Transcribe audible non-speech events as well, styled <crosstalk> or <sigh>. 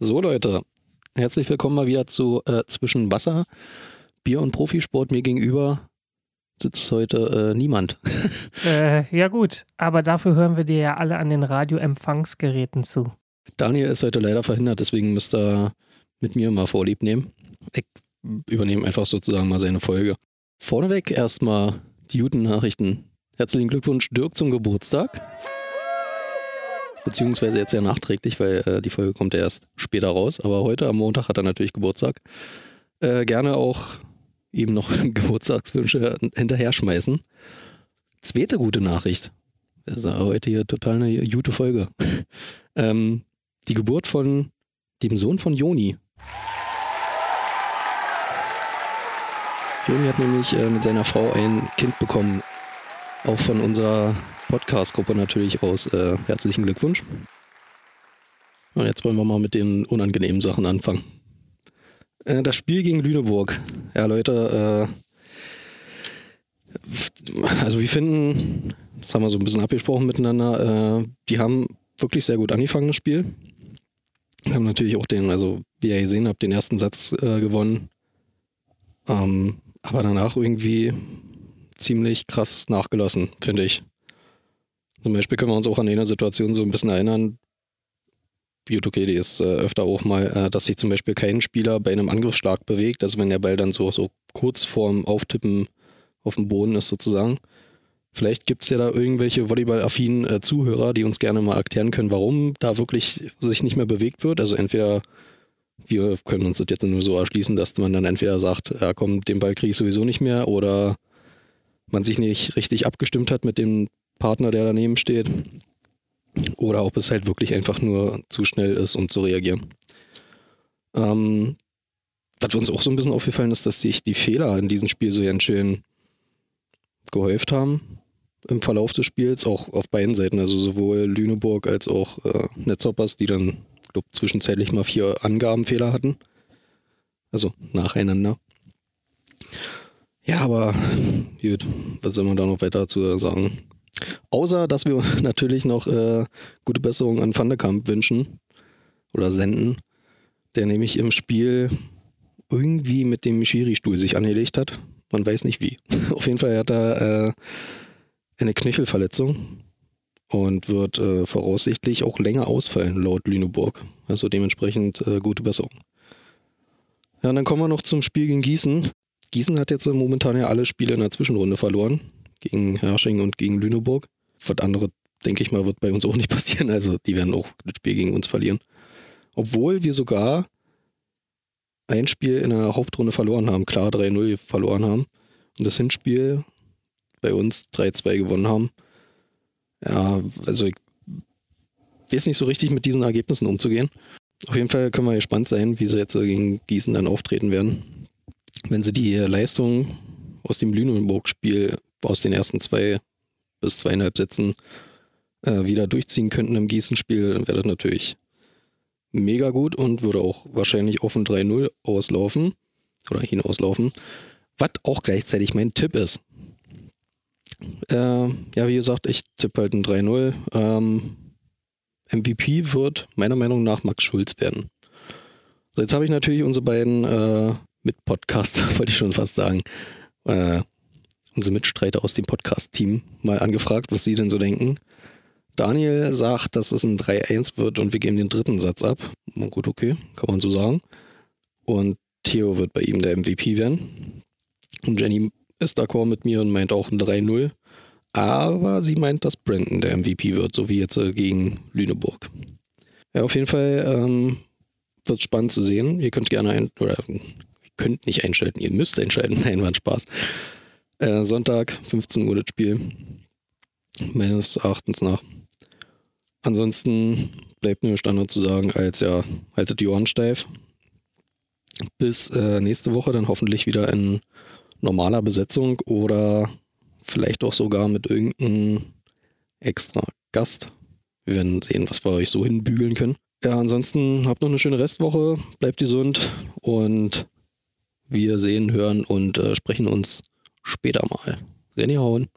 So Leute, herzlich willkommen mal wieder zu äh, Zwischen Wasser, Bier und Profisport. Mir gegenüber sitzt heute äh, niemand. <laughs> äh, ja gut, aber dafür hören wir dir ja alle an den Radioempfangsgeräten zu. Daniel ist heute leider verhindert, deswegen müsst ihr mit mir mal Vorlieb nehmen. Ich übernehme einfach sozusagen mal seine Folge. Vorneweg erstmal die guten Nachrichten. Herzlichen Glückwunsch Dirk zum Geburtstag. Beziehungsweise jetzt ja nachträglich, weil äh, die Folge kommt ja erst später raus. Aber heute am Montag hat er natürlich Geburtstag. Äh, gerne auch ihm noch <laughs> Geburtstagswünsche hinterher schmeißen. Zweite gute Nachricht. Das ist heute hier total eine gute Folge. <laughs> ähm, die Geburt von dem Sohn von Joni. Joni hat nämlich äh, mit seiner Frau ein Kind bekommen. Auch von unserer Podcast-Gruppe natürlich aus. Äh, herzlichen Glückwunsch. Und jetzt wollen wir mal mit den unangenehmen Sachen anfangen. Äh, das Spiel gegen Lüneburg. Ja, Leute, äh, also wir finden, das haben wir so ein bisschen abgesprochen miteinander, äh, die haben wirklich sehr gut angefangen, das Spiel. Haben natürlich auch den, also wie ihr gesehen habt, den ersten Satz äh, gewonnen. Ähm, aber danach irgendwie ziemlich krass nachgelassen, finde ich. Zum Beispiel können wir uns auch an eine Situation so ein bisschen erinnern. Okay, die ist äh, öfter auch mal, äh, dass sich zum Beispiel kein Spieler bei einem Angriffsschlag bewegt, also wenn der Ball dann so, so kurz vorm Auftippen auf dem Boden ist sozusagen. Vielleicht gibt es ja da irgendwelche Volleyball-affinen äh, Zuhörer, die uns gerne mal erklären können, warum da wirklich sich nicht mehr bewegt wird. Also entweder wir können uns das jetzt nur so erschließen, dass man dann entweder sagt, ja komm, den Ball kriege ich sowieso nicht mehr oder man sich nicht richtig abgestimmt hat mit dem Partner, der daneben steht. Oder ob es halt wirklich einfach nur zu schnell ist, um zu reagieren. Ähm, was uns auch so ein bisschen aufgefallen ist, dass sich die Fehler in diesem Spiel so ganz schön gehäuft haben im Verlauf des Spiels, auch auf beiden Seiten, also sowohl Lüneburg als auch äh, Netzhoppers, die dann, glaube zwischenzeitlich mal vier Angabenfehler hatten. Also nacheinander. Ja, aber gut, was soll man da noch weiter dazu sagen? Außer, dass wir <laughs> natürlich noch äh, gute Besserung an Van de Kamp wünschen oder senden, der nämlich im Spiel irgendwie mit dem Schiri-Stuhl sich angelegt hat. Man weiß nicht wie. <laughs> Auf jeden Fall hat er äh, eine Knöchelverletzung und wird äh, voraussichtlich auch länger ausfallen, laut Lüneburg. Also dementsprechend äh, gute Besserung. Ja, und dann kommen wir noch zum Spiel gegen Gießen. Gießen hat jetzt momentan ja alle Spiele in der Zwischenrunde verloren gegen Hersching und gegen Lüneburg. Was andere, denke ich mal, wird bei uns auch nicht <laughs> passieren. Also die werden auch das Spiel gegen uns verlieren. Obwohl wir sogar ein Spiel in der Hauptrunde verloren haben, klar 3-0 verloren haben. Und das Hinspiel bei uns 3-2 gewonnen haben. Ja, also ich weiß nicht so richtig mit diesen Ergebnissen umzugehen. Auf jeden Fall können wir gespannt sein, wie sie jetzt gegen Gießen dann auftreten werden. Wenn sie die Leistung aus dem Lüneburg-Spiel aus den ersten zwei bis zweieinhalb Sätzen äh, wieder durchziehen könnten im Gießen-Spiel, dann wäre das natürlich mega gut und würde auch wahrscheinlich offen 3-0 auslaufen oder hinauslaufen. Was auch gleichzeitig mein Tipp ist. Äh, ja, wie gesagt, ich tippe halt ein 3-0. Ähm, MVP wird meiner Meinung nach Max Schulz werden. So, jetzt habe ich natürlich unsere beiden äh, Mitpodcaster, <laughs> wollte ich schon fast sagen, äh, unsere Mitstreiter aus dem Podcast-Team mal angefragt, was sie denn so denken. Daniel sagt, dass es ein 3-1 wird und wir geben den dritten Satz ab. Gut, okay, kann man so sagen. Und Theo wird bei ihm der MVP werden. Und Jenny ist d'accord mit mir und meint auch ein 3-0. Aber sie meint, dass Brandon der MVP wird, so wie jetzt äh, gegen Lüneburg. Ja, auf jeden Fall ähm, wird es spannend zu sehen. Ihr könnt gerne ein, oder könnt nicht einschalten, ihr müsst einschalten. <laughs> Nein, war ein Spaß. Äh, Sonntag, 15 Uhr das Spiel. Meines Erachtens nach. Ansonsten bleibt nur Standard zu sagen, als ja, haltet die Ohren steif. Bis äh, nächste Woche dann hoffentlich wieder in normaler Besetzung oder vielleicht auch sogar mit irgendeinem extra Gast. Wir werden sehen, was wir euch so hinbügeln können. Ja, ansonsten habt noch eine schöne Restwoche, bleibt gesund und wir sehen, hören und äh, sprechen uns später mal. Renny hauen.